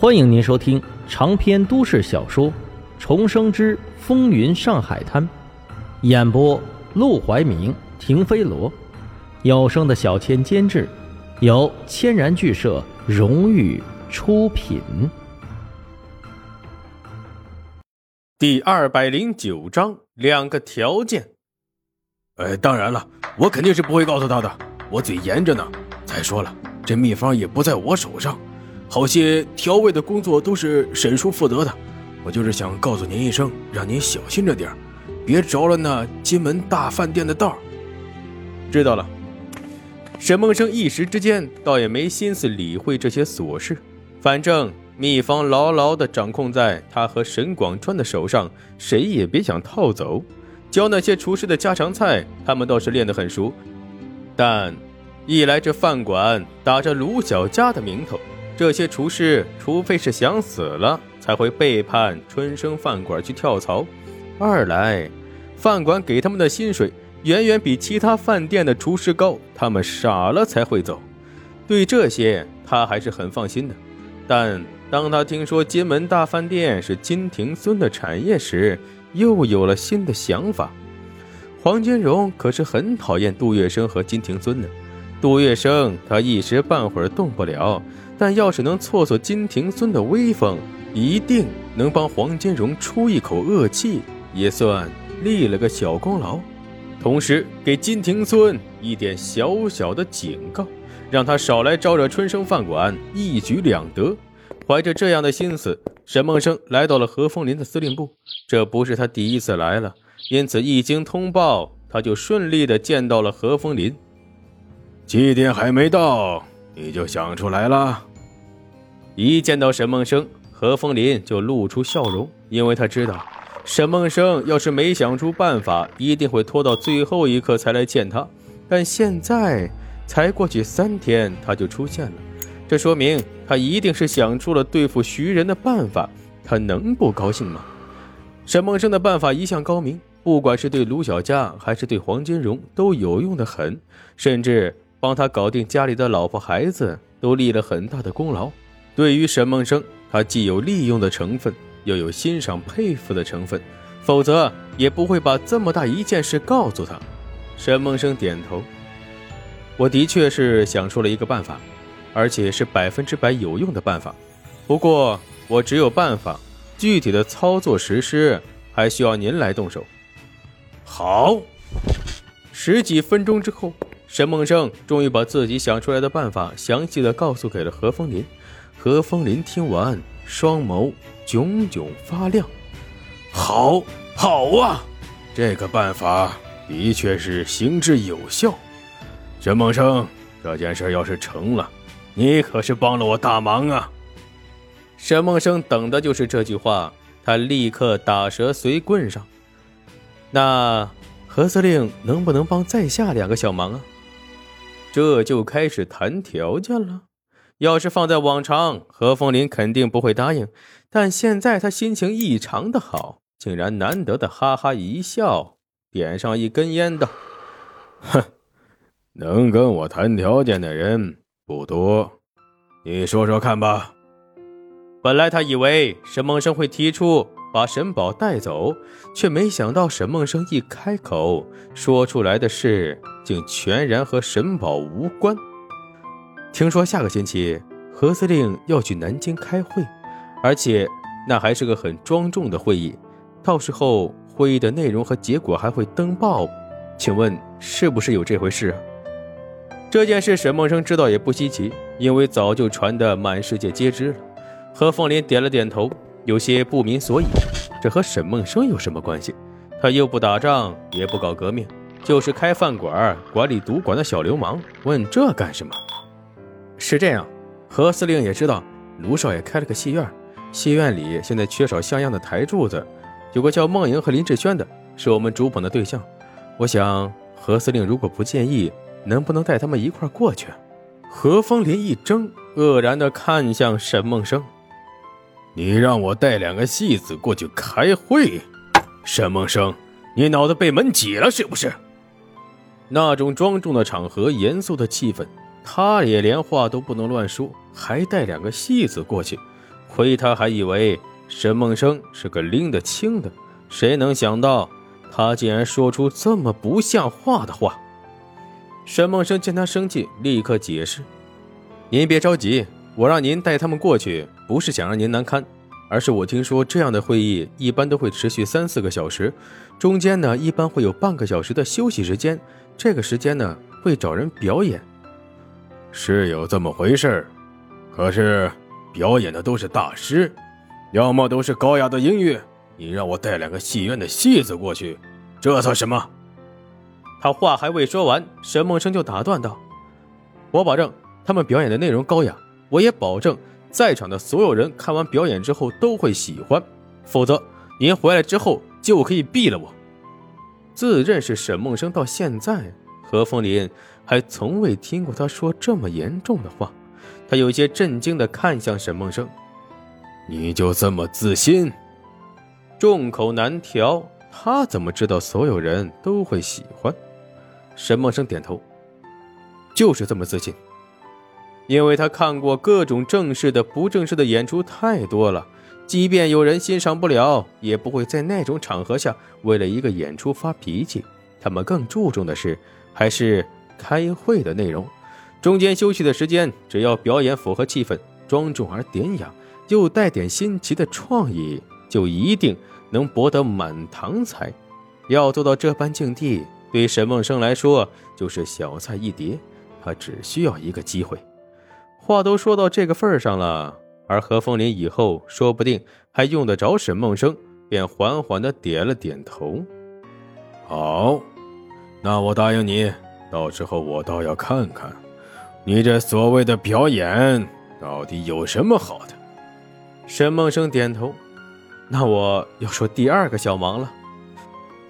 欢迎您收听长篇都市小说《重生之风云上海滩》，演播：陆怀明、停飞罗，有声的小千监制，由千然剧社荣誉出品。第二百零九章，两个条件。呃，当然了，我肯定是不会告诉他的，我嘴严着呢。再说了，这秘方也不在我手上。好些调味的工作都是沈叔负责的，我就是想告诉您一声，让您小心着点别着了那金门大饭店的道。知道了。沈梦生一时之间倒也没心思理会这些琐事，反正秘方牢牢地掌控在他和沈广川的手上，谁也别想套走。教那些厨师的家常菜，他们倒是练得很熟，但一来这饭馆打着卢小家的名头。这些厨师，除非是想死了，才会背叛春生饭馆去跳槽；二来，饭馆给他们的薪水远远比其他饭店的厨师高，他们傻了才会走。对这些，他还是很放心的。但当他听说金门大饭店是金庭孙的产业时，又有了新的想法。黄金荣可是很讨厌杜月笙和金庭孙的。杜月笙，他一时半会儿动不了，但要是能挫挫金庭孙的威风，一定能帮黄金荣出一口恶气，也算立了个小功劳。同时给金庭孙一点小小的警告，让他少来招惹春生饭馆，一举两得。怀着这样的心思，沈梦生来到了何风林的司令部。这不是他第一次来了，因此一经通报，他就顺利的见到了何风林。七点还没到，你就想出来了。一见到沈梦生，何风林就露出笑容，因为他知道，沈梦生要是没想出办法，一定会拖到最后一刻才来见他。但现在才过去三天，他就出现了，这说明他一定是想出了对付徐仁的办法。他能不高兴吗？沈梦生的办法一向高明，不管是对卢小佳还是对黄金荣，都有用的很，甚至。帮他搞定家里的老婆孩子，都立了很大的功劳。对于沈梦生，他既有利用的成分，又有欣赏佩服的成分，否则也不会把这么大一件事告诉他。沈梦生点头：“我的确是想出了一个办法，而且是百分之百有用的办法。不过我只有办法，具体的操作实施还需要您来动手。”好。十几分钟之后。沈梦生终于把自己想出来的办法详细的告诉给了何风林。何风林听完，双眸炯炯发亮。好，好啊，这个办法的确是行之有效。沈梦生，这件事要是成了，你可是帮了我大忙啊！沈梦生等的就是这句话，他立刻打蛇随棍上。那何司令能不能帮在下两个小忙啊？这就开始谈条件了。要是放在往常，何风林肯定不会答应。但现在他心情异常的好，竟然难得的哈哈一笑，点上一根烟道：“哼，能跟我谈条件的人不多，你说说看吧。”本来他以为沈梦生会提出把沈宝带走，却没想到沈梦生一开口说出来的事。竟全然和沈宝无关。听说下个星期何司令要去南京开会，而且那还是个很庄重的会议。到时候会议的内容和结果还会登报，请问是不是有这回事啊？这件事沈梦生知道也不稀奇，因为早就传得满世界皆知了。何凤林点了点头，有些不明所以。这和沈梦生有什么关系？他又不打仗，也不搞革命。就是开饭馆、管理赌馆的小流氓，问这干什么？是这样，何司令也知道，卢少爷开了个戏院，戏院里现在缺少像样的台柱子，有个叫孟莹和林志轩的，是我们主捧的对象。我想何司令如果不介意，能不能带他们一块过去？何风林一怔，愕然地看向沈梦生：“你让我带两个戏子过去开会？沈梦生，你脑子被门挤了是不是？”那种庄重的场合，严肃的气氛，他也连话都不能乱说，还带两个戏子过去。亏他还以为沈梦生是个拎得清的，谁能想到他竟然说出这么不像话的话？沈梦生见他生气，立刻解释：“您别着急，我让您带他们过去，不是想让您难堪，而是我听说这样的会议一般都会持续三四个小时，中间呢一般会有半个小时的休息时间，这个时间呢会找人表演。是有这么回事可是表演的都是大师，要么都是高雅的音乐，你让我带两个戏院的戏子过去，这算什么？”他话还未说完，沈梦生就打断道：“我保证他们表演的内容高雅，我也保证在场的所有人看完表演之后都会喜欢。否则，您回来之后就可以毙了我。”自认识沈梦生到现在，何风林还从未听过他说这么严重的话。他有些震惊地看向沈梦生：“你就这么自信？”众口难调，他怎么知道所有人都会喜欢？沈梦生点头，就是这么自信，因为他看过各种正式的、不正式的演出太多了。即便有人欣赏不了，也不会在那种场合下为了一个演出发脾气。他们更注重的是，还是开会的内容。中间休息的时间，只要表演符合气氛、庄重而典雅，又带点新奇的创意，就一定能博得满堂彩。要做到这般境地。对沈梦生来说，就是小菜一碟，他只需要一个机会。话都说到这个份儿上了，而何风林以后说不定还用得着沈梦生，便缓缓的点了点头。好，那我答应你，到时候我倒要看看，你这所谓的表演到底有什么好的。沈梦生点头，那我要说第二个小忙了。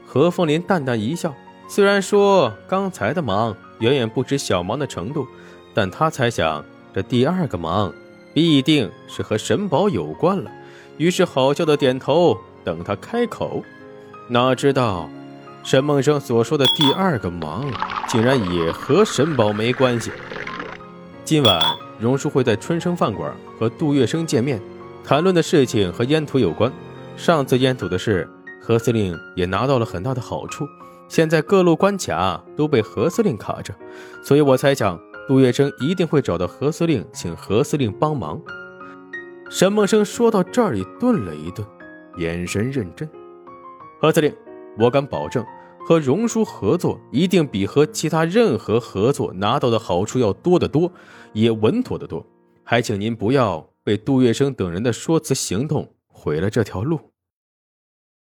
何凤林淡淡一笑。虽然说刚才的忙远远不止小忙的程度，但他猜想这第二个忙必定是和神宝有关了，于是好笑的点头，等他开口。哪知道沈梦生所说的第二个忙，竟然也和神宝没关系。今晚荣叔会在春生饭馆和杜月笙见面，谈论的事情和烟土有关。上次烟土的事，何司令也拿到了很大的好处。现在各路关卡都被何司令卡着，所以我猜想杜月笙一定会找到何司令，请何司令帮忙。沈梦生说到这里顿了一顿，眼神认真。何司令，我敢保证，和荣叔合作一定比和其他任何合作拿到的好处要多得多，也稳妥得多。还请您不要被杜月笙等人的说辞行动毁了这条路。